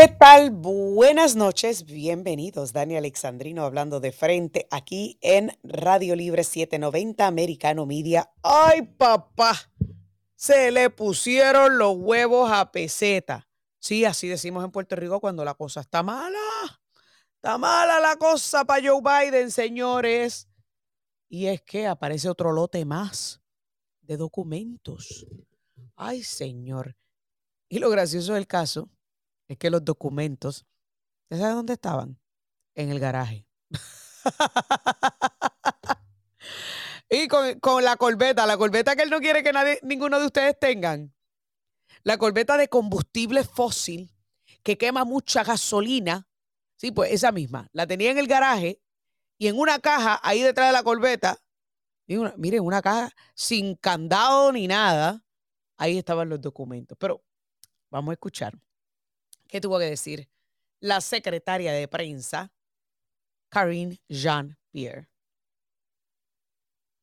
¿Qué tal? Buenas noches, bienvenidos. Dani Alexandrino hablando de frente aquí en Radio Libre 790 Americano Media. ¡Ay, papá! Se le pusieron los huevos a peseta. Sí, así decimos en Puerto Rico cuando la cosa está mala. Está mala la cosa para Joe Biden, señores. Y es que aparece otro lote más de documentos. Ay, señor. Y lo gracioso del caso es que los documentos, ¿ya saben dónde estaban? En el garaje. y con, la corbeta, la corbeta que él no quiere que nadie, ninguno de ustedes tengan. La corbeta de combustible fósil que quema mucha gasolina. Sí, pues esa misma. La tenía en el garaje y en una caja ahí detrás de la corbeta. miren, una caja sin candado ni nada. Ahí estaban los documentos. Pero vamos a escuchar ¿Qué tuvo que decir la secretaria de prensa, Karine Jean-Pierre.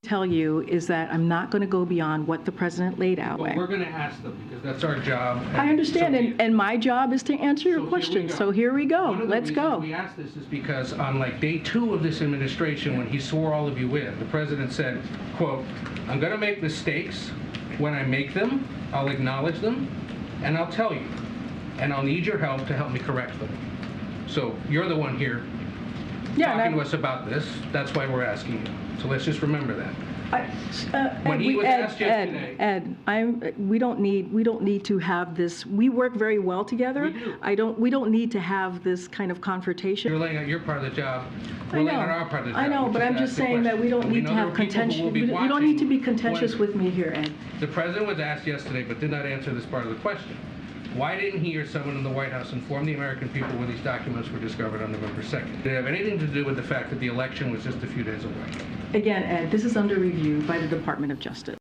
tell you is that I'm not going to go beyond what the president laid out. Well, we're going to ask them because that's our job. I understand, so and, and my job is to answer your so questions. So here we go. Let's go. We asked this is because on like day two of this administration, when he swore all of you in, the president said, "quote I'm going to make mistakes. When I make them, I'll acknowledge them, and I'll tell you." And I'll need your help to help me correct them. So you're the one here yeah, talking to us about this. That's why we're asking you. So let's just remember that. I, uh, when Ed, he was Ed, asked yesterday, Ed, Ed, I'm. We don't need. We don't need to have this. We work very well together. We do. I don't. We don't need to have this kind of confrontation. You're laying out your part of the job. We're I know. laying out our part of the job. I know, but I'm just saying that we don't need to have contention. We, we don't need to be contentious with me here, Ed. The president was asked yesterday, but did not answer this part of the question. Why didn't he or someone in the White House inform the American people when these documents were discovered on November 2nd? Did it have anything to do with the fact that the election was just a few days away? Again, Ed, this is under review by the Department of Justice.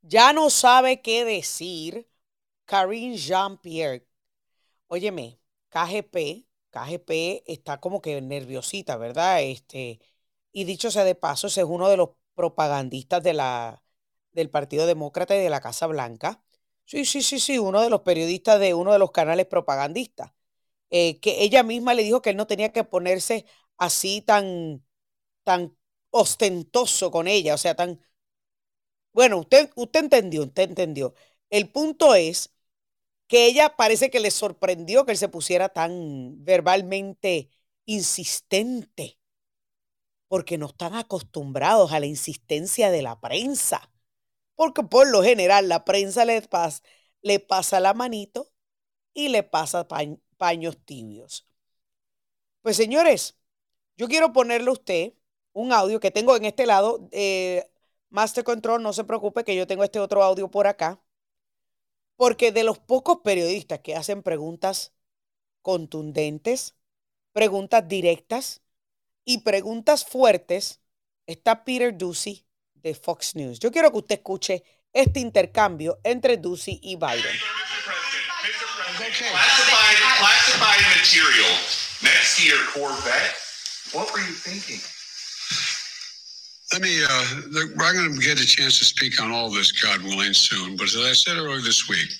Ya no sabe qué decir Karine Jean-Pierre. Óyeme, KGP, KGP está como que nerviosita, ¿verdad? Este, y dicho sea de paso, ese es uno de los propagandistas de la, del Partido Demócrata y de la Casa Blanca. Sí, sí, sí, sí, uno de los periodistas de uno de los canales propagandistas, eh, que ella misma le dijo que él no tenía que ponerse así tan, tan ostentoso con ella, o sea, tan... Bueno, usted, usted entendió, usted entendió. El punto es que ella parece que le sorprendió que él se pusiera tan verbalmente insistente, porque no están acostumbrados a la insistencia de la prensa porque por lo general la prensa le pasa, le pasa la manito y le pasa paños tibios. Pues señores, yo quiero ponerle a usted un audio que tengo en este lado. Eh, Master Control, no se preocupe que yo tengo este otro audio por acá. Porque de los pocos periodistas que hacen preguntas contundentes, preguntas directas y preguntas fuertes, está Peter Ducey de Fox News. Yo quiero que usted escuche este intercambio entre Ducey y Biden. Classified, classified material next to your Corvette. What were you thinking? Let me, uh, I'm going to get a chance to speak on all this, God willing, soon. But as I said earlier this week,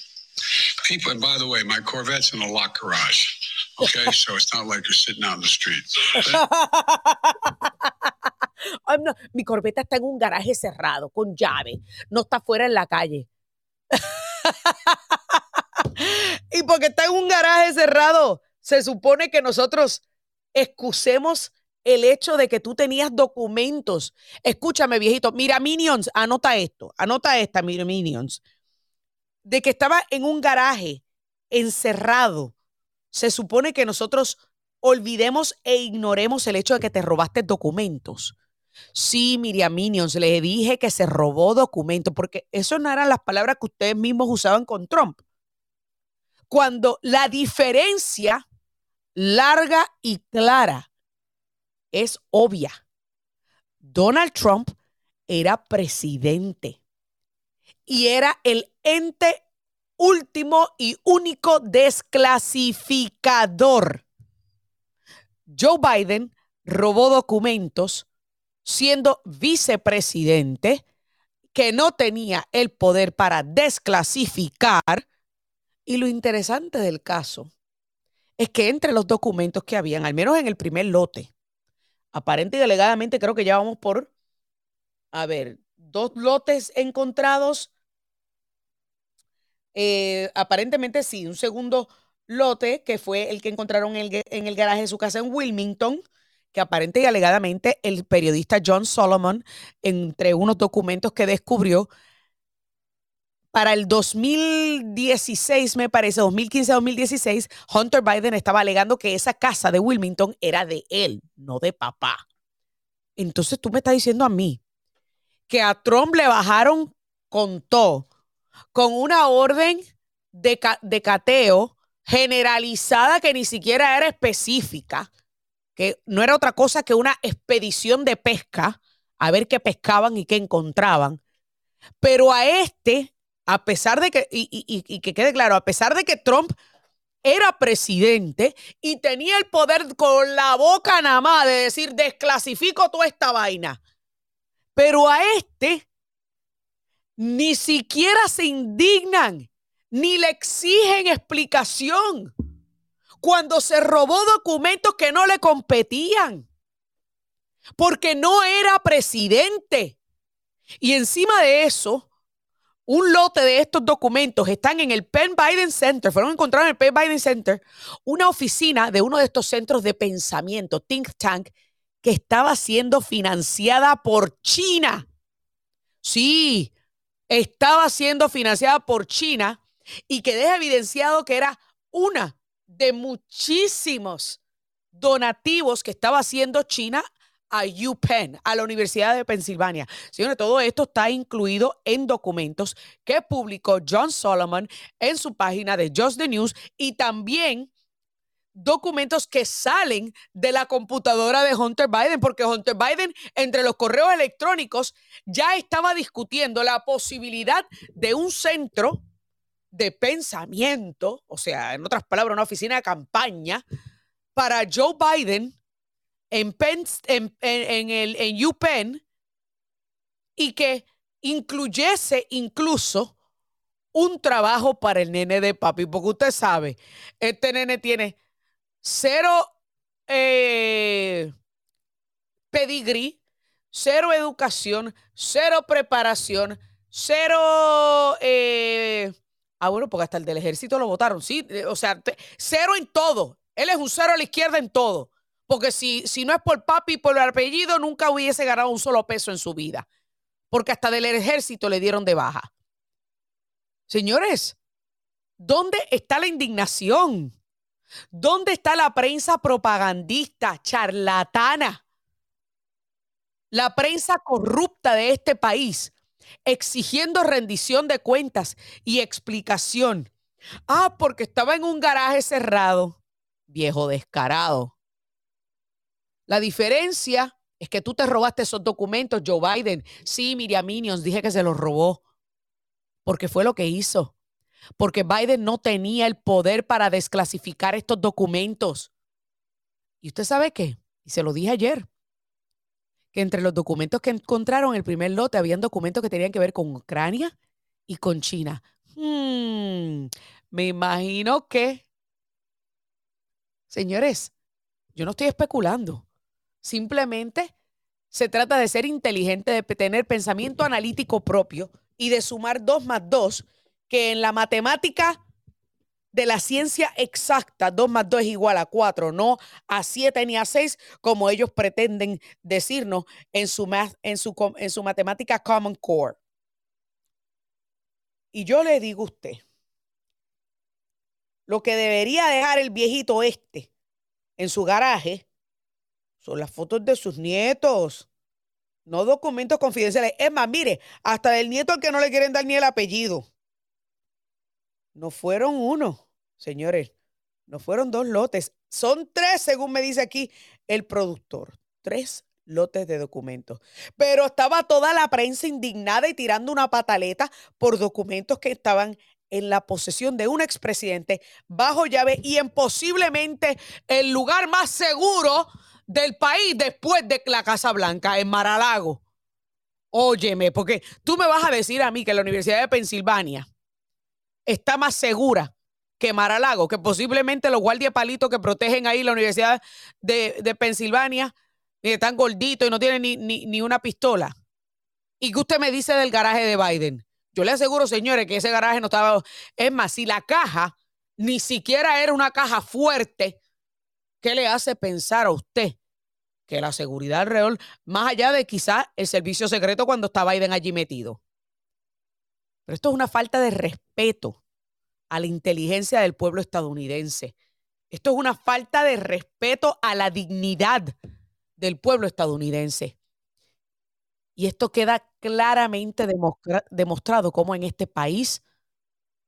people, and by the way, my Corvette's in a locked garage. Okay, so it's not like you're sitting out in the street. mi corbeta está en un garaje cerrado, con llave. No está fuera en la calle. y porque está en un garaje cerrado, se supone que nosotros excusemos el hecho de que tú tenías documentos. Escúchame, viejito. Mira, Minions, anota esto. Anota esta, mira, Minions. De que estaba en un garaje encerrado. Se supone que nosotros olvidemos e ignoremos el hecho de que te robaste documentos. Sí, Miriam Minions, le dije que se robó documentos, porque eso no eran las palabras que ustedes mismos usaban con Trump. Cuando la diferencia larga y clara es obvia. Donald Trump era presidente y era el ente último y único desclasificador. Joe Biden robó documentos siendo vicepresidente, que no tenía el poder para desclasificar. Y lo interesante del caso es que entre los documentos que habían, al menos en el primer lote, aparente y delegadamente creo que ya vamos por, a ver, dos lotes encontrados. Eh, aparentemente sí, un segundo lote que fue el que encontraron en el, en el garaje de su casa en Wilmington, que aparente y alegadamente el periodista John Solomon, entre unos documentos que descubrió, para el 2016, me parece, 2015-2016, Hunter Biden estaba alegando que esa casa de Wilmington era de él, no de papá. Entonces tú me estás diciendo a mí que a Trump le bajaron con todo, con una orden de, de cateo generalizada que ni siquiera era específica, que no era otra cosa que una expedición de pesca a ver qué pescaban y qué encontraban. Pero a este a pesar de que, y, que quede claro, a pesar de que Trump era presidente y tenía el poder con la boca nada más de decir, desclasifico toda esta vaina. Pero a este ni siquiera se indignan, ni le exigen explicación cuando se robó documentos que no le competían, porque no era presidente. Y encima de eso, un lote de estos documentos están en el Penn Biden Center, fueron encontrados en el Penn Biden Center, una oficina de uno de estos centros de pensamiento, think tank, que estaba siendo financiada por China. Sí, estaba siendo financiada por China y que deja evidenciado que era una de muchísimos donativos que estaba haciendo China a UPenn, a la Universidad de Pensilvania. Señores, todo esto está incluido en documentos que publicó John Solomon en su página de Just the News y también documentos que salen de la computadora de Hunter Biden, porque Hunter Biden entre los correos electrónicos ya estaba discutiendo la posibilidad de un centro de pensamiento, o sea, en otras palabras, una oficina de campaña para Joe Biden en, en, el, en UPenn y que incluyese incluso un trabajo para el nene de papi, porque usted sabe, este nene tiene cero eh, pedigrí, cero educación, cero preparación, cero... Eh, ah, bueno, porque hasta el del ejército lo votaron, sí, o sea, cero en todo. Él es un cero a la izquierda en todo. Porque si, si no es por papi y por el apellido, nunca hubiese ganado un solo peso en su vida. Porque hasta del ejército le dieron de baja. Señores, ¿dónde está la indignación? ¿Dónde está la prensa propagandista, charlatana? La prensa corrupta de este país, exigiendo rendición de cuentas y explicación. Ah, porque estaba en un garaje cerrado. Viejo descarado. La diferencia es que tú te robaste esos documentos, Joe Biden. Sí, Miriam Minions, dije que se los robó. Porque fue lo que hizo. Porque Biden no tenía el poder para desclasificar estos documentos. ¿Y usted sabe qué? Y se lo dije ayer. Entre los documentos que encontraron en el primer lote habían documentos que tenían que ver con Ucrania y con China. Hmm, me imagino que, señores, yo no estoy especulando. Simplemente se trata de ser inteligente, de tener pensamiento analítico propio y de sumar dos más dos, que en la matemática de la ciencia exacta, dos más dos es igual a cuatro, no a siete ni a seis, como ellos pretenden decirnos en su, en su, en su matemática Common Core. Y yo le digo a usted, lo que debería dejar el viejito este en su garaje son las fotos de sus nietos, no documentos confidenciales. Es más, mire, hasta del nieto al que no le quieren dar ni el apellido. No fueron uno, señores, no fueron dos lotes, son tres, según me dice aquí el productor. Tres lotes de documentos. Pero estaba toda la prensa indignada y tirando una pataleta por documentos que estaban en la posesión de un expresidente bajo llave y en posiblemente el lugar más seguro del país después de la Casa Blanca, en Maralago. Óyeme, porque tú me vas a decir a mí que la Universidad de Pensilvania está más segura que Maralago, que posiblemente los guardias palitos que protegen ahí la Universidad de, Pensilvania están gorditos y no tienen ni, ni, ni una pistola. ¿Y qué usted me dice del garaje de Biden? Yo le aseguro, señores, que ese garaje no estaba. Es más, si la caja ni siquiera era una caja fuerte, ¿qué le hace pensar a usted que la seguridad alrededor, más allá de quizás el servicio secreto cuando está Biden allí metido? Pero esto es una falta de respeto a la inteligencia del pueblo estadounidense. Esto es una falta de respeto a la dignidad del pueblo estadounidense. Y esto queda claramente demostrado como en este país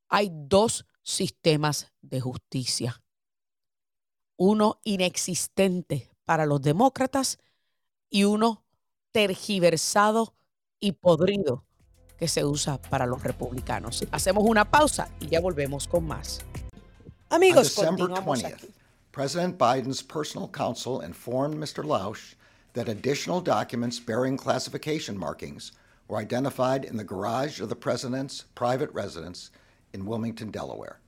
hay dos sistemas de justicia. Uno inexistente para los demócratas y uno tergiversado y podrido que se usa para los republicanos. Hacemos una pausa y ya volvemos con más. Amigos, On December 20th, President Biden's personal counsel informed Mr. Lausch that additional documents bearing classification markings were identified in the garage of the president's private residence in Wilmington, Delaware.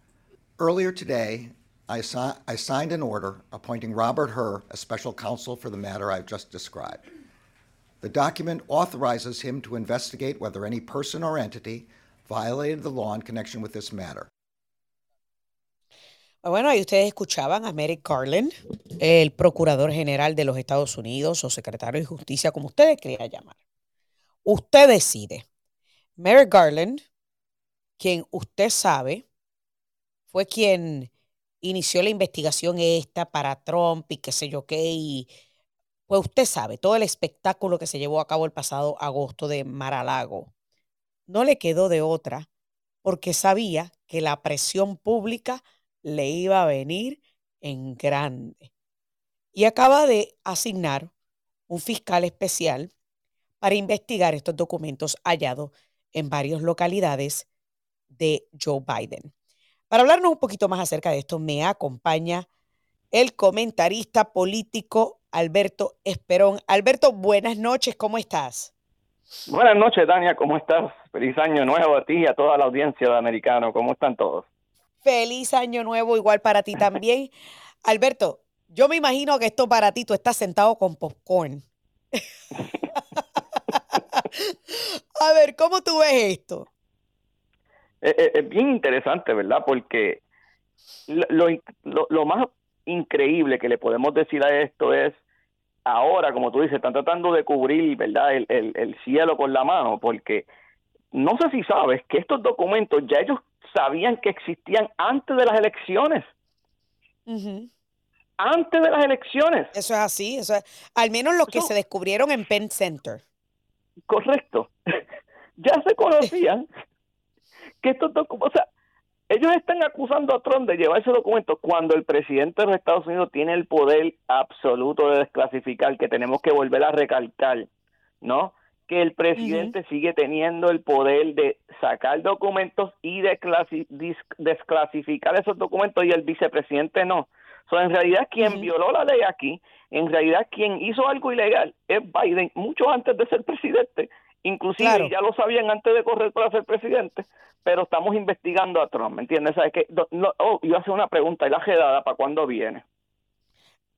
Earlier today, I, si- I, signed an order appointing Robert Herr as special counsel for the matter I've just described. The document authorizes him to investigate whether any person or entity violated the law in connection with this matter. Bueno, ahí ustedes escuchaban a Merrick Garland, el procurador general de los Estados Unidos o secretario de justicia, como ustedes quieran llamar. Usted decide. Merrick Garland, quien usted sabe, fue quien inició la investigación esta para Trump y qué sé yo qué, y pues usted sabe, todo el espectáculo que se llevó a cabo el pasado agosto de Maralago, no le quedó de otra porque sabía que la presión pública le iba a venir en grande. Y acaba de asignar un fiscal especial para investigar estos documentos hallados en varias localidades de Joe Biden. Para hablarnos un poquito más acerca de esto, me acompaña el comentarista político Alberto Esperón. Alberto, buenas noches, ¿cómo estás? Buenas noches, Dania, ¿cómo estás? Feliz año nuevo a ti y a toda la audiencia de Americano, ¿cómo están todos? Feliz año nuevo, igual para ti también. Alberto, yo me imagino que esto para ti, tú estás sentado con popcorn. a ver, ¿cómo tú ves esto? Es, bien interesante, ¿verdad? Porque lo, lo, lo, más increíble que le podemos decir a esto es, ahora, como tú dices, están tratando de cubrir, ¿verdad? El, el, el cielo con la mano, porque no sé si sabes que estos documentos ya ellos sabían que existían antes de las elecciones. Antes de las elecciones. Eso es así, eso es, al menos lo que se descubrieron en Penn Center. Correcto. ya se conocían que estos documentos, o sea, ellos están acusando a Trump de llevar ese documento cuando el presidente de los Estados Unidos tiene el poder absoluto de desclasificar, que tenemos que volver a recalcar, ¿no? que el presidente sigue teniendo el poder de sacar documentos y de desclasificar esos documentos y el vicepresidente no. So, en realidad quien violó la ley aquí, en realidad quien hizo algo ilegal es Biden mucho antes de ser presidente. Inclusive ya lo sabían antes de correr para ser presidente, pero estamos investigando a Trump, ¿me entiendes? ¿Sabes que no, oh, una pregunta, ¿y la jedada para cuándo viene?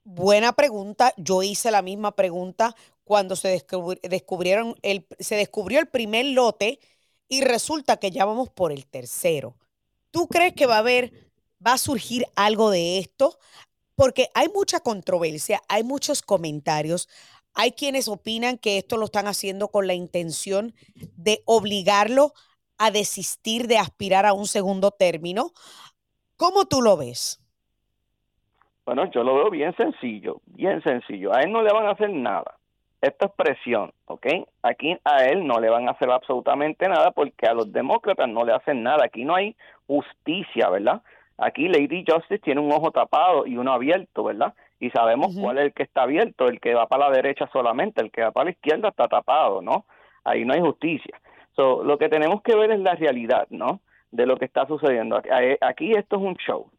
Buena pregunta. Yo hice la misma pregunta cuando se descubrieron el, se descubrió el primer lote y resulta que ya vamos por el tercero. ¿Tú crees que va a haber, va a surgir algo de esto? Porque hay mucha controversia, hay muchos comentarios, hay quienes opinan que esto lo están haciendo con la intención de obligarlo a desistir de aspirar a un segundo término. ¿Cómo tú lo ves? Bueno, yo lo veo bien sencillo, bien sencillo. A él no le van a hacer nada. Esto es presión, ¿ok? Aquí a él no le van a hacer absolutamente nada porque a los demócratas no le hacen nada. Aquí no hay justicia, ¿verdad? Aquí Lady Justice tiene un ojo tapado y uno abierto, ¿verdad? Y sabemos cuál es el que está abierto, el que va para la derecha solamente, el que va para la izquierda está tapado, ¿no? Ahí no hay justicia. So, lo que tenemos que ver es la realidad, ¿no? De lo que está sucediendo. Aquí esto es un show.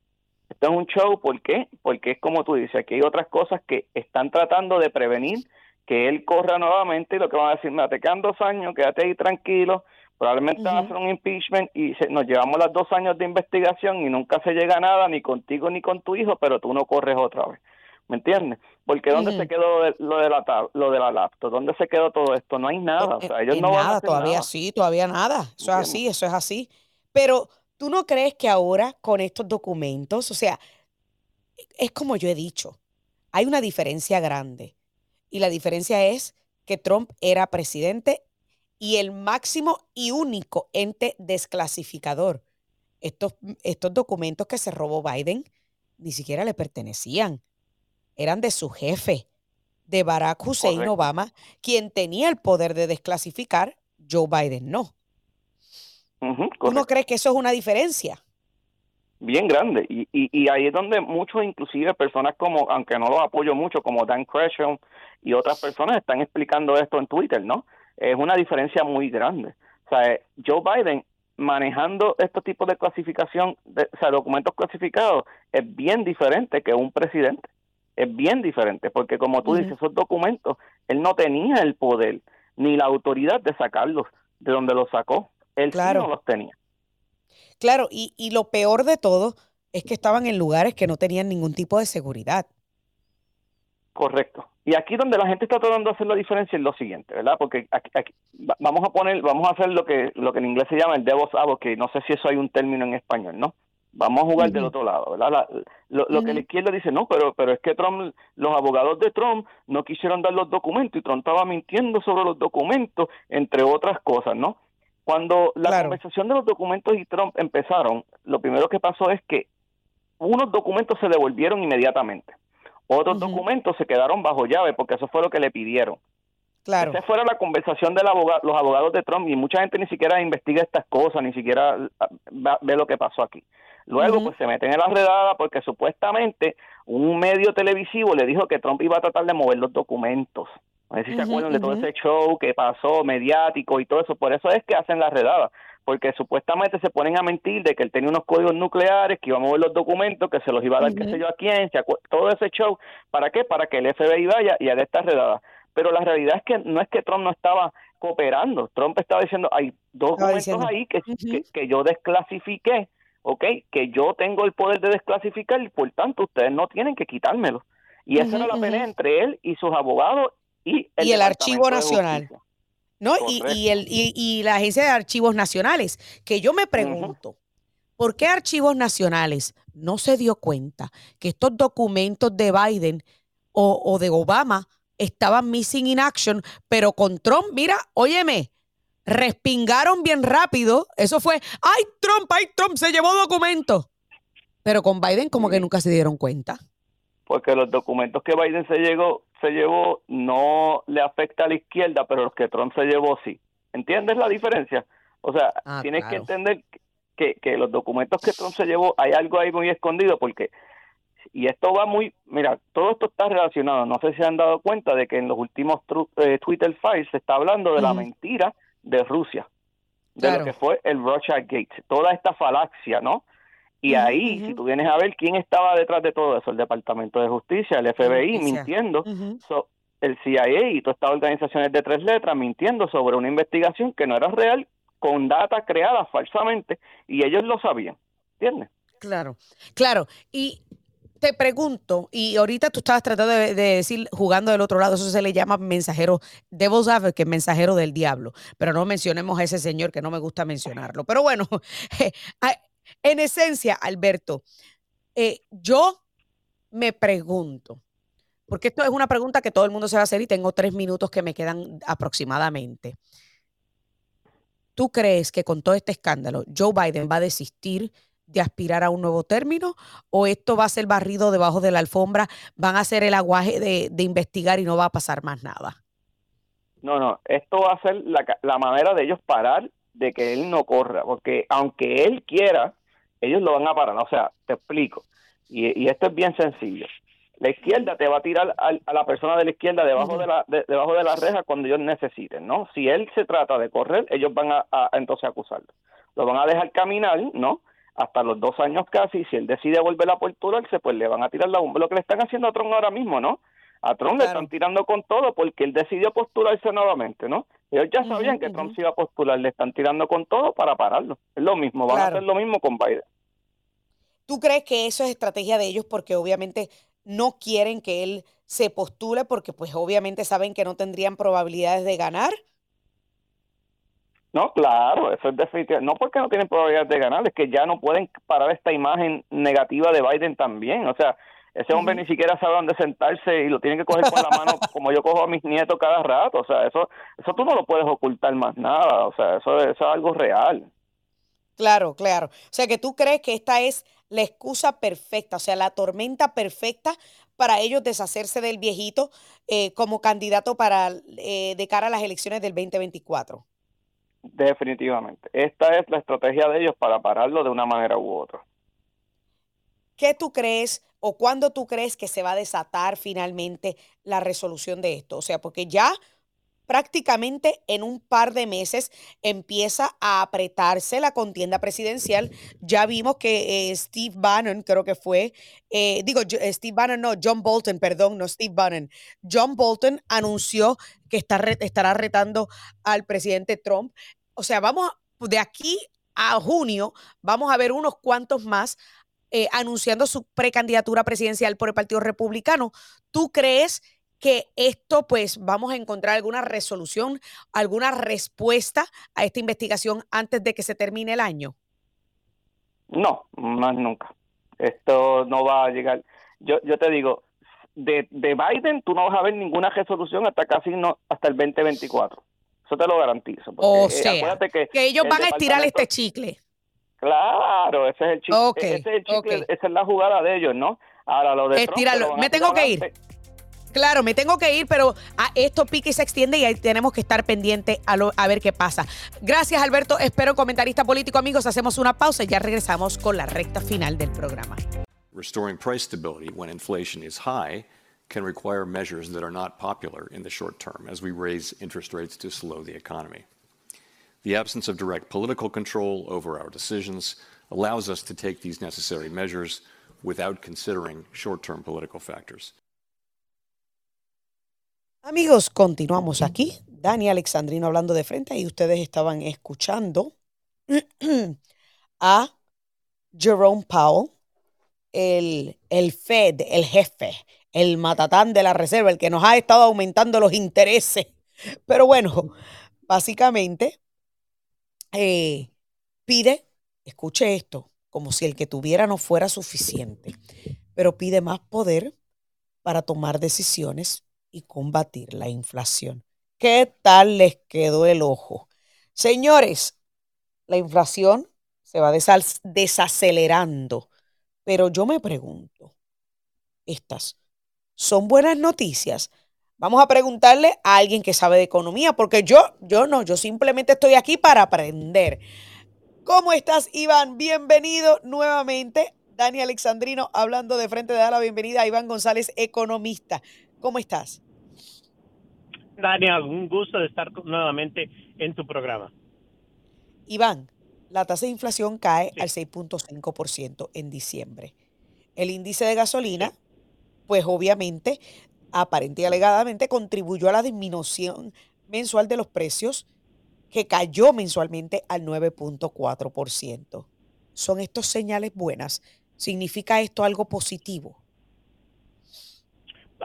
Esto es un show, ¿por qué? Porque es como tú dices, aquí hay otras cosas que están tratando de prevenir que él corra nuevamente y lo que van a decir, mira, te quedan dos años, quédate ahí tranquilo, Probablemente va a hacer un impeachment y nos llevamos los dos años de investigación y nunca se llega a nada, ni contigo ni con tu hijo, pero tú no corres otra vez. ¿Me entiendes? Porque ¿dónde se quedó lo de, la, lo de la laptop? ¿Dónde se quedó todo esto? No hay nada. O sea, ellos no nada, todavía sí, todavía nada. Eso es así, eso es así. Pero tú no crees que ahora con estos documentos, o sea, es como yo he dicho, hay una diferencia grande. Y la diferencia es que Trump era presidente y el máximo y único ente desclasificador. Estos, estos documentos que se robó Biden ni siquiera le pertenecían. Eran de su jefe, de Barack Hussein Obama, quien tenía el poder de desclasificar, Joe Biden no. ¿Tú no crees que eso es una diferencia? Bien grande. Y, y, ahí es donde muchos, inclusive personas como, aunque no los apoyo mucho, como Dan Gresham y otras personas están explicando esto en Twitter, ¿no? es una diferencia muy grande. O sea, eh, Joe Biden manejando estos tipos de clasificación, de, o sea, documentos clasificados, es bien diferente que un presidente. Es bien diferente, porque como tú dices, esos documentos, él no tenía el poder ni la autoridad de sacarlos de donde los sacó. Él claro. sí no los tenía. Claro, y, y lo peor de todo es que estaban en lugares que no tenían ningún tipo de seguridad. Correcto. Y aquí donde la gente está tratando de hacer la diferencia es lo siguiente, ¿verdad? Porque aquí, vamos a poner, vamos a hacer lo que lo que en inglés se llama el devil's que no sé si eso hay un término en español, ¿no? Vamos a jugar del otro lado, ¿verdad? lo, que la izquierda dice, no, pero pero es que Trump, los abogados de Trump no quisieron dar los documentos y Trump estaba mintiendo sobre los documentos, entre otras cosas, ¿no? Cuando la conversación de los documentos y Trump empezaron, lo primero que pasó es que unos documentos se devolvieron inmediatamente otros documentos se quedaron bajo llave porque eso fue lo que le pidieron. Claro. Esa fuera la conversación de los abogados de Trump y mucha gente ni siquiera investiga estas cosas, ni siquiera ah, ve lo que pasó aquí. Luego, pues se meten en la redada porque supuestamente un medio televisivo le dijo que Trump iba a tratar de mover los documentos. A ver si se acuerdan de todo ese show que pasó, mediático y todo eso. Por eso es que hacen la redada porque supuestamente se ponen a mentir de que él tenía unos códigos nucleares, que iba a mover los documentos, que se los iba a dar qué sé yo a quién, todo ese show, ¿para qué? Para que el FBI vaya y haga esta redada. Pero la realidad es que no es que Trump no estaba cooperando, Trump estaba diciendo, hay dos documentos ahí que, que, yo desclasifiqué, ¿ok? Que yo tengo el poder de desclasificar y por tanto ustedes no tienen que quitármelo. Y esa era la pelea entre él y sus abogados y el, y el Archivo Nacional. ¿no? Y, el, y, la Agencia de Archivos Nacionales, que yo me pregunto, ¿por qué Archivos Nacionales no se dio cuenta que estos documentos de Biden o, de Obama estaban missing in action, pero con Trump, mira, óyeme, respingaron bien rápido. Eso fue, ay, Trump, ay, Trump, se llevó documentos. Pero con Biden como que nunca se dieron cuenta. Porque los documentos que Biden se llegó, se llevó no le afecta a la izquierda, pero los que Trump se llevó sí. ¿Entiendes la diferencia? O sea, ah, tienes que entender que, que los documentos que Trump se llevó, hay algo ahí muy escondido, porque, y esto va muy, mira, todo esto está relacionado, no sé si se han dado cuenta de que en los últimos eh, Twitter files se está hablando de la mentira de Rusia, de lo que fue el Russia Gate, toda esta falacia, ¿no? Y ahí, si tú vienes a ver quién estaba detrás de todo eso, el Departamento de Justicia, el FBI, mintiendo, el CIA y todas estas organizaciones de tres letras mintiendo sobre una investigación que no era real, con data creada falsamente, y ellos lo sabían. ¿Entiendes? Claro, claro. Y te pregunto, y ahorita tú estabas tratando de, decir, jugando del otro lado, eso se le llama mensajero, devil's que mensajero del diablo, pero no mencionemos a ese señor que no me gusta mencionarlo. Pero bueno, En esencia, Alberto, eh, yo me pregunto, porque esto es una pregunta que todo el mundo se va a hacer y tengo tres minutos que me quedan aproximadamente. ¿Tú crees que con todo este escándalo Joe Biden va a desistir de aspirar a un nuevo término o esto va a ser barrido debajo de la alfombra, van a hacer el aguaje de, investigar y no va a pasar más nada? No, no, esto va a ser la, la manera de ellos parar de que él no corra, porque aunque él quiera, ellos lo van a parar. O sea, te explico. Y, esto es bien sencillo. La izquierda te va a tirar a, la persona de la izquierda debajo de la debajo de la reja cuando ellos necesiten, ¿no? Si él se trata de correr, ellos van a, entonces acusarlo. Lo van a dejar caminar, ¿no? Hasta los dos años casi. Si él decide volver a se pues le van a tirar la bomba. Lo que le están haciendo a Trump ahora mismo, ¿no? A Trump le están tirando con todo porque él decidió postularse nuevamente, ¿no? Ellos ya sabían que Trump se iba a postular, le están tirando con todo para pararlo. Es lo mismo, van a hacer lo mismo con Biden. ¿Tú crees que eso es estrategia de ellos porque obviamente no quieren que él se postule porque pues obviamente saben que no tendrían probabilidades de ganar? No, claro, eso es definitivo. No porque no tienen probabilidades de ganar, es que ya no pueden parar esta imagen negativa de Biden también. O sea, ese hombre ni siquiera sabe dónde sentarse y lo tienen que coger con la mano como yo cojo a mis nietos cada rato. O sea, eso, eso tú no lo puedes ocultar más nada. O sea, eso, eso es algo real. Claro, claro. O sea, que tú crees que esta es la excusa perfecta, o sea, la tormenta perfecta para ellos deshacerse del viejito eh, como candidato para eh, de cara a las elecciones del 2024. Definitivamente. Esta es la estrategia de ellos para pararlo de una manera u otra. ¿Qué tú crees o cuándo tú crees que se va a desatar finalmente la resolución de esto? O sea, porque ya prácticamente en un par de meses empieza a apretarse la contienda presidencial. Ya vimos que eh, Steve Bannon, creo que fue, eh, digo, eh, Steve Bannon, no, John Bolton, perdón, no Steve Bannon. John Bolton anunció que está, estará retando al presidente Trump. O sea, vamos de aquí a junio, vamos a ver unos cuantos más anunciando su precandidatura presidencial por el Partido Republicano. ¿Tú crees que esto, pues, vamos a encontrar alguna resolución, alguna respuesta a esta investigación antes de que se termine el año? No, más nunca. Esto no va a llegar. Yo, yo te digo, de, de Biden tú no vas a ver ninguna resolución hasta casi no hasta el 2024. Eso te lo garantizo. o eh, sea, que, ellos van a estirar este chicle. Claro, ese es el chicle. ese es el chicle esa es la jugada de ellos, ¿no? Ahora lo de. Me tengo que ir. Claro, me tengo que ir, pero a esto pique y se extiende y ahí tenemos que estar pendiente a, a ver qué pasa. Gracias, Alberto. Espero comentarista político, amigos. Hacemos una pausa y ya regresamos con la recta final del programa. Restoring price stability when inflation is high can require measures that are not popular in the short term as we raise interest rates to slow the economy. The absence of direct political control over our decisions allows us to take these necessary measures without considering short term political factors. Amigos, continuamos aquí. Dani Alexandrino hablando de frente y ustedes estaban escuchando a Jerome Powell, el, el Fed, el jefe, el matatán de la reserva, el que nos ha estado aumentando los intereses. Pero bueno, básicamente eh, pide, escuche esto, como si el que tuviera no fuera suficiente, pero pide más poder para tomar decisiones y combatir la inflación. ¿Qué tal les quedó el ojo? Señores, la inflación se va desacelerando, pero yo me pregunto, ¿estas son buenas noticias? Vamos a preguntarle a alguien que sabe de economía, porque yo, yo no, yo simplemente estoy aquí para aprender. ¿Cómo estás, Iván? Bienvenido nuevamente. Dani Alexandrino hablando de frente de la bienvenida a Iván González, economista. ¿Cómo estás? Daniel, un gusto de estar nuevamente en tu programa. Iván, la tasa de inflación cae al 6.5% en diciembre. El índice de gasolina, pues obviamente, aparente y alegadamente, contribuyó a la disminución mensual de los precios, que cayó mensualmente al 9.4%. ¿Son estos señales buenas? ¿Significa esto algo positivo?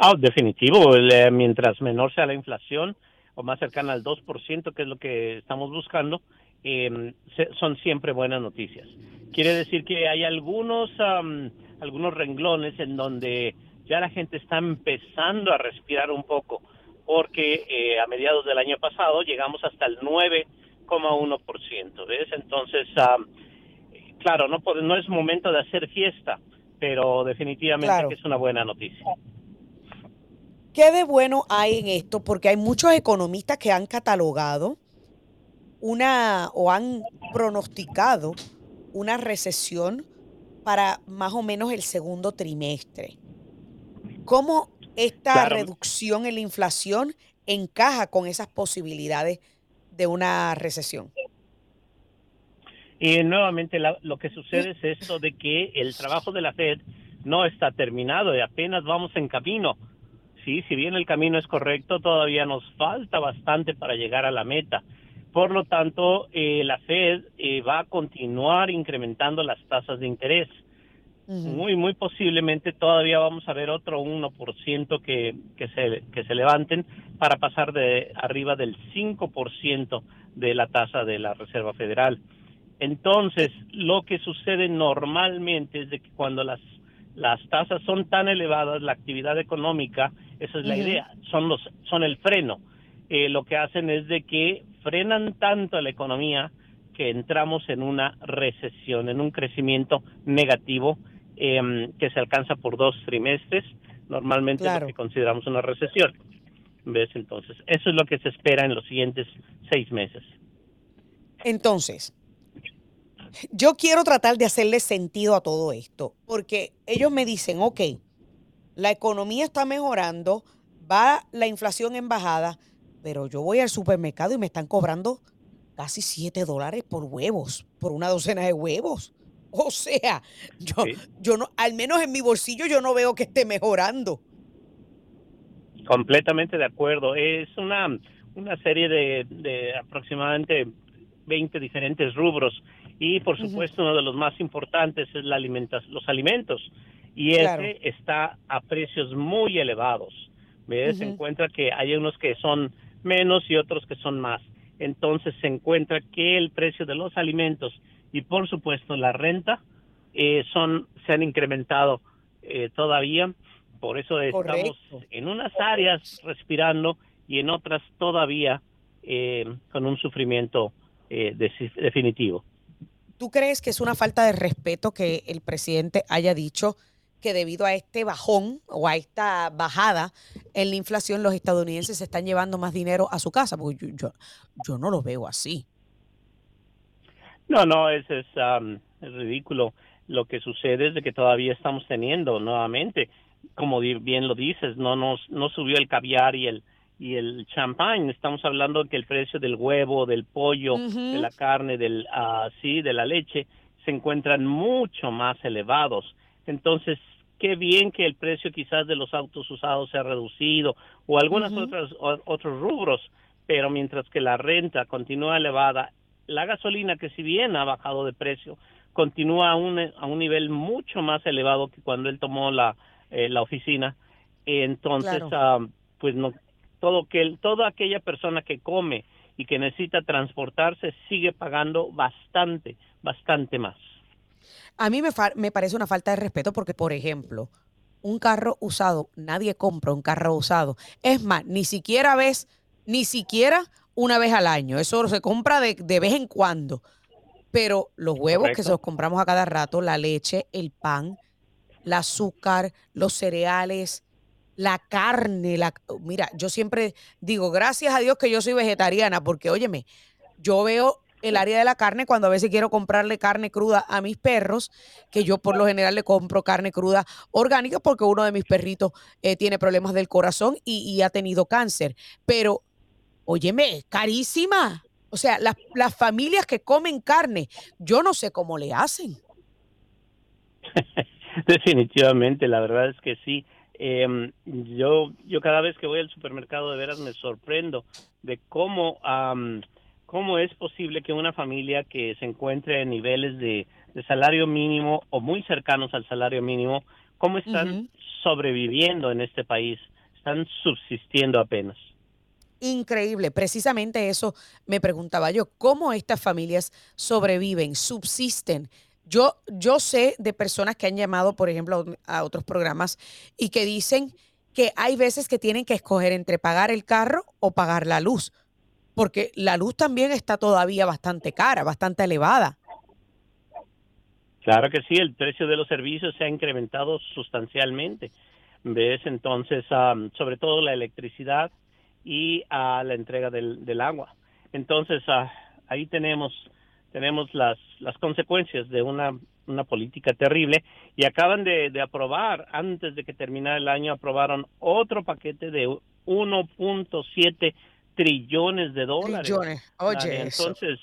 Ah, definitivo. Mientras menor sea la inflación o más cercana al 2%, que es lo que estamos buscando, em, son siempre buenas noticias. Quiere decir que hay algunos, algunos renglones en donde ya la gente está empezando a respirar un poco, porque eh, a mediados del año pasado llegamos hasta el 9,1%. ¿Ves? Entonces, claro, no, no es momento de hacer fiesta, pero definitivamente es una buena noticia. ¿Qué de bueno hay en esto? Porque hay muchos economistas que han catalogado una o han pronosticado una recesión para más o menos el segundo trimestre. ¿Cómo esta reducción en la inflación encaja con esas posibilidades de una recesión? Y nuevamente lo que sucede es esto de que el trabajo de la Fed no está terminado y apenas vamos en camino Sí, si bien el camino es correcto, todavía nos falta bastante para llegar a la meta. Por lo tanto, eh, la Fed eh, va a continuar incrementando las tasas de interés. Muy, muy posiblemente todavía vamos a ver otro 1% que, que, se, que se levanten para pasar de arriba del 5% de la tasa de la Reserva Federal. Entonces, lo que sucede normalmente es de que cuando las, las tasas son tan elevadas, la actividad económica, esa es la idea, son, los, son el freno. Eh, lo que hacen es de que frenan tanto a la economía que entramos en una recesión, en un crecimiento negativo Em, que se alcanza por dos trimestres, normalmente lo que consideramos una recesión. ¿Ves? Entonces, eso es lo que se espera en los siguientes seis meses. Entonces, yo quiero tratar de hacerle sentido a todo esto, porque ellos me dicen, ok, la economía está mejorando, va la inflación en bajada, pero yo voy al supermercado y me están cobrando casi 7 dólares por huevos, por una docena de huevos. O sea, yo, yo no, al menos en mi bolsillo yo no veo que esté mejorando. Completamente de acuerdo. Es una, una serie de, de aproximadamente 20 diferentes rubros y por supuesto uno de los más importantes es la alimentas, los alimentos y ese está a precios muy elevados. ¿Ves? Se encuentra que hay unos que son menos y otros que son más. Entonces se encuentra que el precio de los alimentos y por supuesto la renta eh, son se han incrementado eh, todavía por eso estamos en unas áreas respirando y en otras todavía eh, con un sufrimiento definitivo. ¿Tú crees que es una falta de respeto que el presidente haya dicho que debido a este bajón o a esta bajada en la inflación los estadounidenses se están llevando más dinero a su casa? Porque yo, yo no lo veo así. No, no, es, es, es ridículo. Lo que sucede es de que todavía estamos teniendo nuevamente, como bien lo dices, no nos no subió el caviar y el y el champán. Estamos hablando de que el precio del huevo, del pollo, de la carne, del uh, sí, de la leche se encuentran mucho más elevados. Entonces, qué bien que el precio quizás de los autos usados se ha reducido o algunas otras otros rubros, pero mientras que la renta continúa elevada la gasolina, que si bien ha bajado de precio, continúa a un, a un nivel mucho más elevado que cuando él tomó la, eh, la oficina. Entonces, ah, pues no, todo que toda aquella persona que come y que necesita transportarse sigue pagando bastante, bastante más. A mí me, me parece una falta de respeto porque, por ejemplo, un carro usado, nadie compra un carro usado. Es más, ni siquiera ves, ni siquiera una vez al año. Eso se compra de, vez en cuando. Pero los huevos que se los compramos a cada rato, la leche, el pan, el azúcar, los cereales, la carne, la mira, yo siempre digo, gracias a Dios que yo soy vegetariana, porque óyeme, yo veo el área de la carne cuando a veces quiero comprarle carne cruda a mis perros, que yo por lo general le compro carne cruda orgánica porque uno de mis perritos eh, tiene problemas del corazón y, y, ha tenido cáncer. Pero óyeme, carísima. O sea, las, las familias que comen carne, yo no sé cómo le hacen. Definitivamente, la verdad es que sí. Em, yo, yo cada vez que voy al supermercado de veras me sorprendo de cómo, cómo es posible que una familia que se encuentre en niveles de, salario mínimo o muy cercanos al salario mínimo, cómo están sobreviviendo en este país, están subsistiendo apenas. Increíble. Precisamente eso me preguntaba yo, ¿cómo estas familias sobreviven, subsisten? Yo, yo sé de personas que han llamado, por ejemplo, a otros programas y que dicen que hay veces que tienen que escoger entre pagar el carro o pagar la luz, porque la luz también está todavía bastante cara, bastante elevada. Claro que sí, el precio de los servicios se ha incrementado sustancialmente. ¿Ves? Entonces, sobre todo la electricidad, y a la entrega del, agua. Entonces, ah, ahí tenemos, tenemos las, las consecuencias de una, una política terrible y acaban de, de aprobar, antes de que terminara el año, aprobaron otro paquete de 1.7 trillones de dólares. Trillones, oye. Entonces,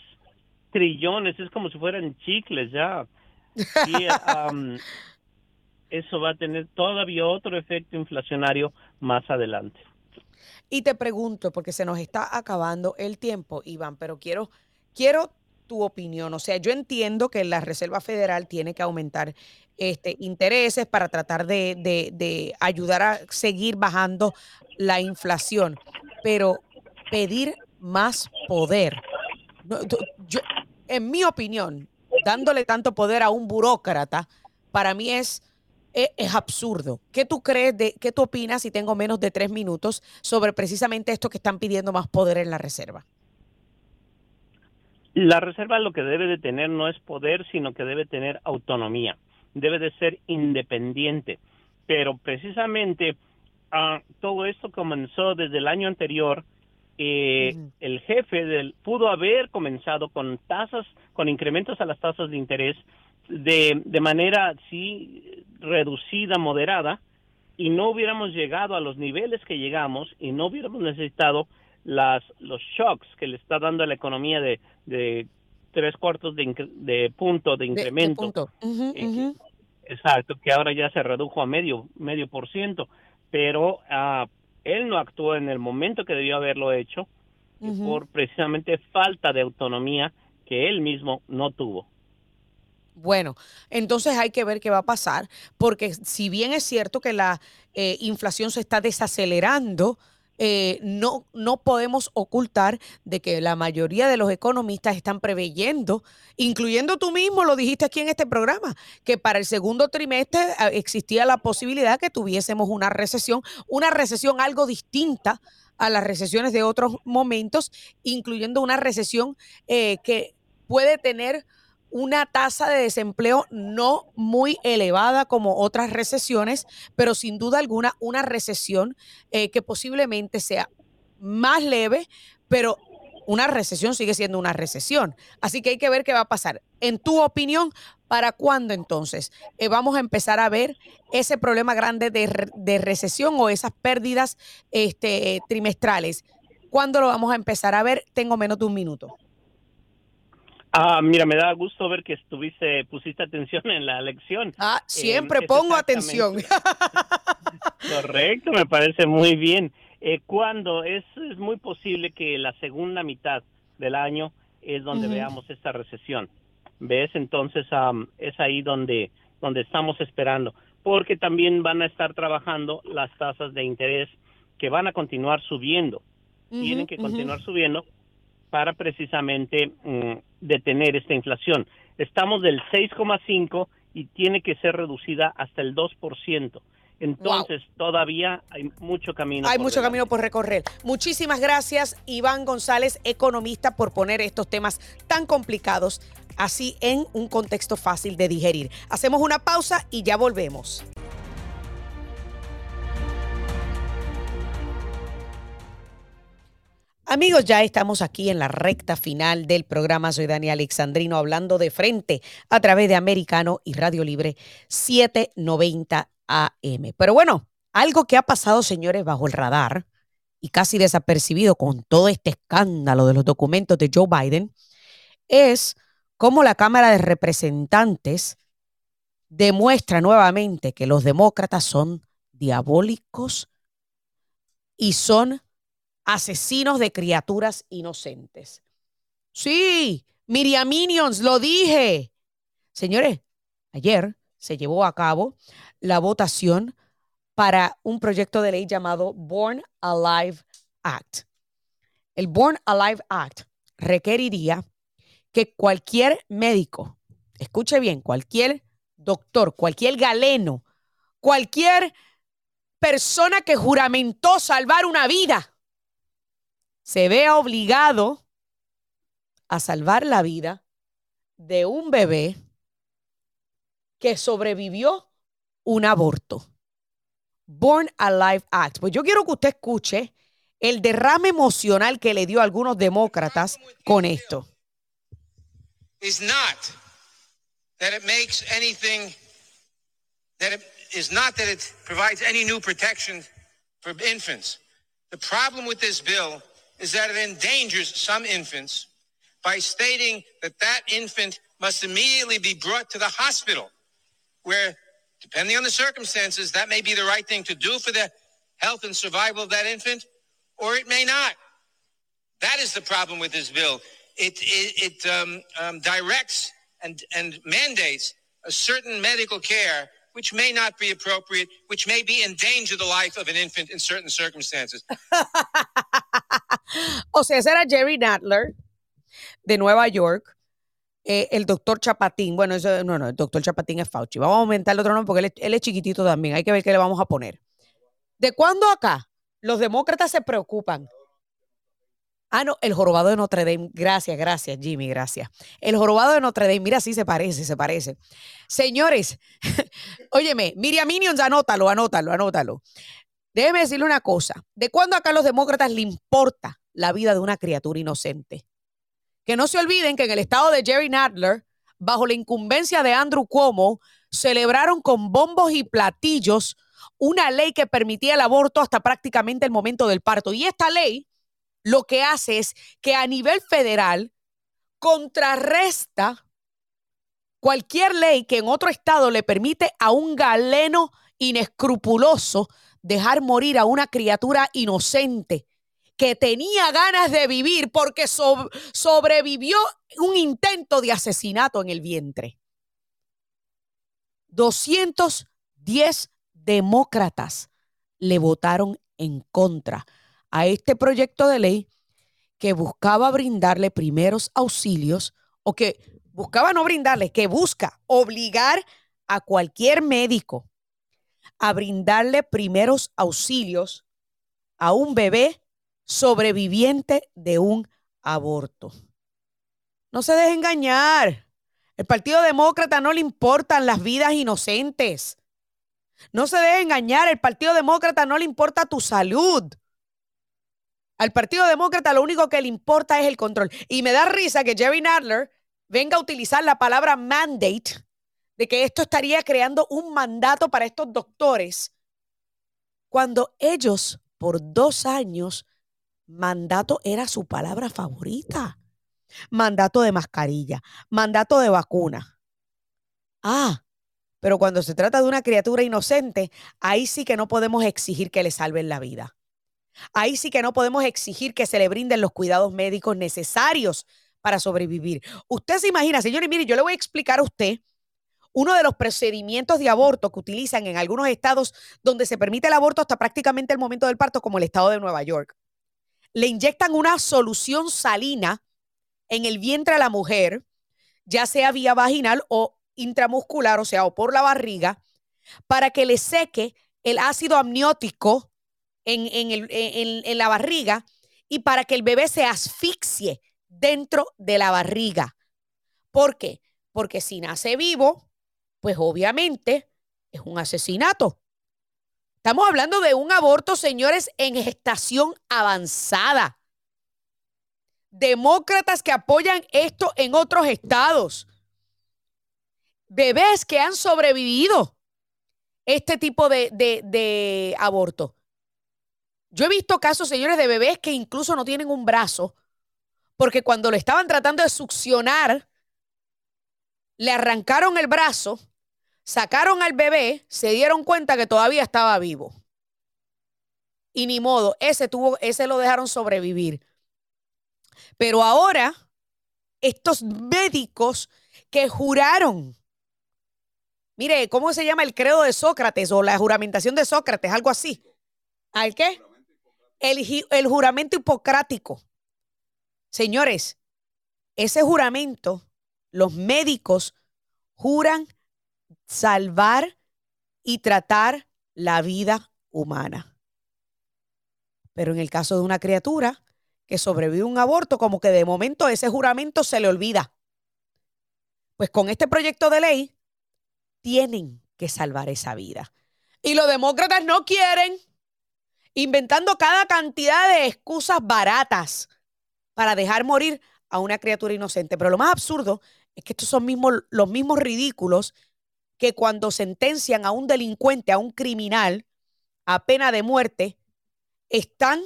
trillones, es como si fueran chicles ya. Y, eso va a tener todavía otro efecto inflacionario más adelante. Y te pregunto, porque se nos está acabando el tiempo, Iván, pero quiero, quiero tu opinión. O sea, yo entiendo que la Reserva Federal tiene que aumentar este, intereses para tratar de, de ayudar a seguir bajando la inflación, pero pedir más poder. En mi opinión, dándole tanto poder a un burócrata, para mí es, e, es, absurdo. ¿Qué tú crees, de, qué tú opinas, si tengo menos de tres minutos, sobre precisamente esto que están pidiendo más poder en la Reserva? La Reserva lo que debe de tener no es poder, sino que debe tener autonomía. Debe de ser independiente. Pero precisamente uh, todo esto comenzó desde el año anterior eh, el jefe del, pudo haber comenzado con tasas, con incrementos a las tasas de interés de, de manera sí reducida, moderada, y no hubiéramos llegado a los niveles que llegamos y no hubiéramos necesitado las, los shocks que le está dando a la economía de, de tres cuartos de, de punto de incremento. Eh, exacto, que ahora ya se redujo a medio, medio por ciento, pero uh, él no actuó en el momento que debió haberlo hecho por precisamente falta de autonomía que él mismo no tuvo. Bueno, entonces hay que ver qué va a pasar, porque si bien es cierto que la eh, inflación se está desacelerando, eh, no, no podemos ocultar de que la mayoría de los economistas están preveyendo, incluyendo tú mismo, lo dijiste aquí en este programa, que para el segundo trimestre ah, existía la posibilidad que tuviésemos una recesión, una recesión algo distinta a las recesiones de otros momentos, incluyendo una recesión eh, que puede tener una tasa de desempleo no muy elevada como otras recesiones, pero sin duda alguna una recesión eh, que posiblemente sea más leve, pero una recesión sigue siendo una recesión. Así que hay que ver qué va a pasar. En tu opinión, ¿para cuándo entonces eh, vamos a empezar a ver ese problema grande de, recesión o esas pérdidas este, trimestrales? ¿Cuándo lo vamos a empezar a ver? Tengo menos de un minuto. Ah, mira, me da gusto ver que estuviste, pusiste atención en la lección. Ah, siempre pongo atención. Correcto, me parece muy bien. Eh, cuando es, es, muy posible que la segunda mitad del año es donde veamos esta recesión. ¿Ves? Entonces es ahí donde, donde estamos esperando. Porque también van a estar trabajando las tasas de interés que van a continuar subiendo. Tienen que continuar subiendo para precisamente mm, detener esta inflación. Estamos del 6,5 y tiene que ser reducida hasta el 2%. Entonces, todavía hay mucho camino. Hay mucho camino por recorrer. Muchísimas gracias, Iván González, economista, por poner estos temas tan complicados así en un contexto fácil de digerir. Hacemos una pausa y ya volvemos. Amigos, ya estamos aquí en la recta final del programa. Soy Dani Alexandrino hablando de frente a través de Americano y Radio Libre 790 AM. Pero bueno, algo que ha pasado, señores, bajo el radar y casi desapercibido con todo este escándalo de los documentos de Joe Biden, es cómo la Cámara de Representantes demuestra nuevamente que los demócratas son diabólicos y son asesinos de criaturas inocentes. Sí, Miriam Minions, lo dije. Señores, ayer se llevó a cabo la votación para un proyecto de ley llamado Born Alive Act. El Born Alive Act requeriría que cualquier médico, escuche bien, cualquier doctor, cualquier galeno, cualquier persona que juramentó salvar una vida, se vea obligado a salvar la vida de un bebé que sobrevivió un aborto. Born Alive Act. Pues yo quiero que usted escuche el derrame emocional que le dio a algunos demócratas con esto. Is not that it makes anything that it is not that it provides any new protection for infants. The problem with this bill is that it endangers some infants by stating that that infant must immediately be brought to the hospital where Depending on the circumstances, that may be the right thing to do for the health and survival of that infant, or it may not. That is the problem with this bill. It, it, it um, um, directs and, and mandates a certain medical care which may not be appropriate, which may be endanger the life of an infant in certain circumstances. o sea, ese era Jerry Nadler de Nueva York. Eh, el doctor Chapatín, bueno, eso, no, no, el doctor Chapatín es Fauci. Vamos a aumentar el otro nombre porque él, él es chiquitito también. Hay que ver qué le vamos a poner. ¿De cuándo acá los demócratas se preocupan Ah, no, el jorobado de Notre Dame. Gracias, gracias, Jimmy, gracias. El jorobado de Notre Dame, mira, sí se parece, se parece. Señores, óyeme, Miriam Minions, anótalo, anótalo, anótalo. Déjeme decirle una cosa. ¿De cuándo acá a los demócratas le importa la vida de una criatura inocente? Que no se olviden que en el estado de Jerry Nadler, bajo la incumbencia de Andrew Cuomo, celebraron con bombos y platillos una ley que permitía el aborto hasta prácticamente el momento del parto. Y esta ley lo que hace es que a nivel federal contrarresta cualquier ley que en otro estado le permite a un galeno inescrupuloso dejar morir a una criatura inocente que tenía ganas de vivir porque sobrevivió un intento de asesinato en el vientre. 210 demócratas le votaron en contra a este proyecto de ley que buscaba brindarle primeros auxilios o que buscaba no brindarle, que busca obligar a cualquier médico a brindarle primeros auxilios a un bebé sobreviviente de un aborto. No se deje engañar. El Partido Demócrata no le importan las vidas inocentes. No se deje engañar. El Partido Demócrata no le importa tu salud. Al Partido Demócrata lo único que le importa es el control. Y me da risa que Jerry Nadler venga a utilizar la palabra mandate, de que esto estaría creando un mandato para estos doctores, cuando ellos por dos años, mandato era su palabra favorita. Mandato de mascarilla, mandato de vacuna. Ah, pero cuando se trata de una criatura inocente, ahí sí que no podemos exigir que le salven la vida. Ahí sí que no podemos exigir que se le brinden los cuidados médicos necesarios para sobrevivir. Usted se imagina, señores, mire, yo le voy a explicar a usted uno de los procedimientos de aborto que utilizan en algunos estados donde se permite el aborto hasta prácticamente el momento del parto, como el estado de Nueva York. Le inyectan una solución salina en el vientre a la mujer, ya sea vía vaginal o intramuscular, o sea, o por la barriga, para que le seque el ácido amniótico en, la barriga y para que el bebé se asfixie dentro de la barriga. ¿Por qué? Porque si nace vivo, pues obviamente es un asesinato. Estamos hablando de un aborto, señores, en gestación avanzada. Demócratas que apoyan esto en otros estados. Bebés que han sobrevivido este tipo de, de aborto. Yo he visto casos, señores, de bebés que incluso no tienen un brazo, porque cuando lo estaban tratando de succionar, le arrancaron el brazo, sacaron al bebé, se dieron cuenta que todavía estaba vivo. Y ni modo, ese tuvo, ese lo dejaron sobrevivir. Pero ahora, estos médicos que juraron, mire, ¿cómo se llama el credo de Sócrates o la juramentación de Sócrates? Algo así. ¿Al qué? el, juramento hipocrático. Señores, ese juramento, los médicos juran salvar y tratar la vida humana. Pero en el caso de una criatura que sobrevive a un aborto, como que de momento ese juramento se le olvida. Pues con este proyecto de ley tienen que salvar esa vida. Y los demócratas no quieren inventando cada cantidad de excusas baratas para dejar morir a una criatura inocente. Pero lo más absurdo es que estos son los mismos ridículos que cuando sentencian a un delincuente, a un criminal, a pena de muerte, están,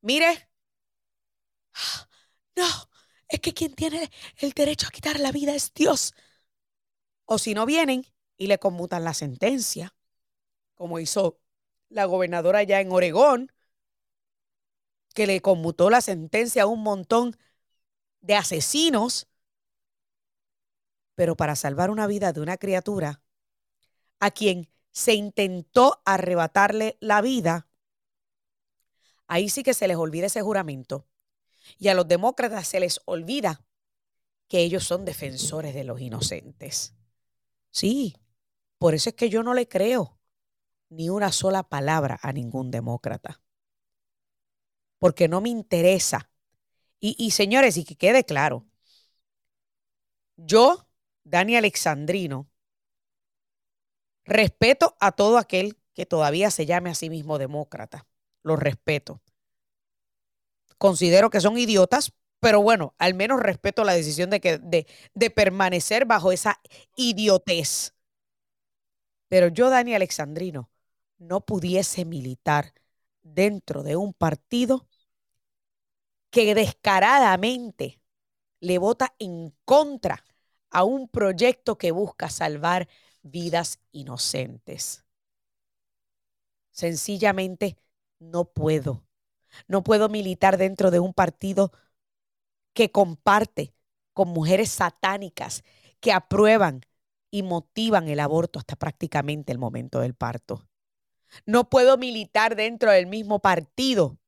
mire, no, es que quien tiene el derecho a quitar la vida es Dios. O si no vienen y le conmutan la sentencia, como hizo la gobernadora allá en Oregón, que le conmutó la sentencia a un montón de asesinos, pero para salvar una vida de una criatura a quien se intentó arrebatarle la vida, ahí sí que se les olvida ese juramento. Y a los demócratas se les olvida que ellos son defensores de los inocentes. Sí, por eso es que yo no le creo ni una sola palabra a ningún demócrata. Porque no me interesa. Y, señores, y que quede claro, yo, Dani Alexandrino, respeto a todo aquel que todavía se llame a sí mismo demócrata. Lo respeto. Considero que son idiotas, pero bueno, al menos respeto la decisión de, que, de, de permanecer bajo esa idiotez. Pero yo, Dani Alexandrino, no pudiese militar dentro de un partido que descaradamente le vota en contra a un proyecto que busca salvar vidas inocentes. Sencillamente no puedo. No puedo militar dentro de un partido que comparte con mujeres satánicas que aprueban y motivan el aborto hasta prácticamente el momento del parto. No puedo militar dentro del mismo partido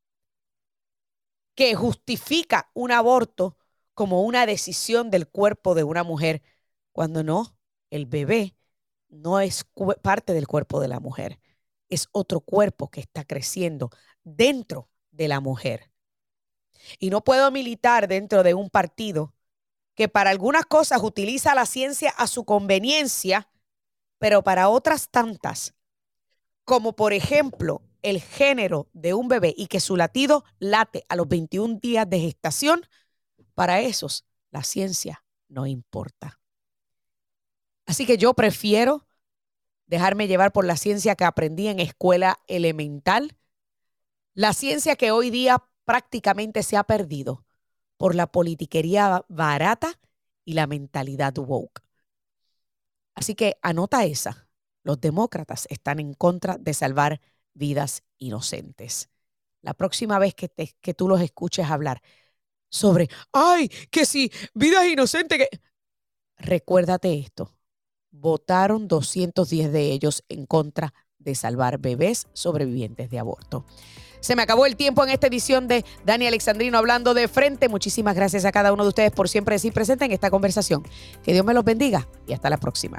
que justifica un aborto como una decisión del cuerpo de una mujer, cuando no, el bebé no es parte del cuerpo de la mujer, es otro cuerpo que está creciendo dentro de la mujer. Y no puedo militar dentro de un partido que para algunas cosas utiliza la ciencia a su conveniencia, pero para otras tantas, como por ejemplo el género de un bebé y que su latido late a los 21 días de gestación, para esos la ciencia no importa. Así que yo prefiero dejarme llevar por la ciencia que aprendí en escuela elemental, la ciencia que hoy día prácticamente se ha perdido por la politiquería barata y la mentalidad woke. Así que anota esa. Los demócratas están en contra de salvar vidas inocentes. La próxima vez que, que tú los escuches hablar sobre, ay, que si vidas inocentes, que... recuérdate esto, votaron 210 de ellos en contra de salvar bebés sobrevivientes de aborto. Se me acabó el tiempo en esta edición de Dani Alexandrino hablando de frente. Muchísimas gracias a cada uno de ustedes por siempre decir presente en esta conversación. Que Dios me los bendiga y hasta la próxima.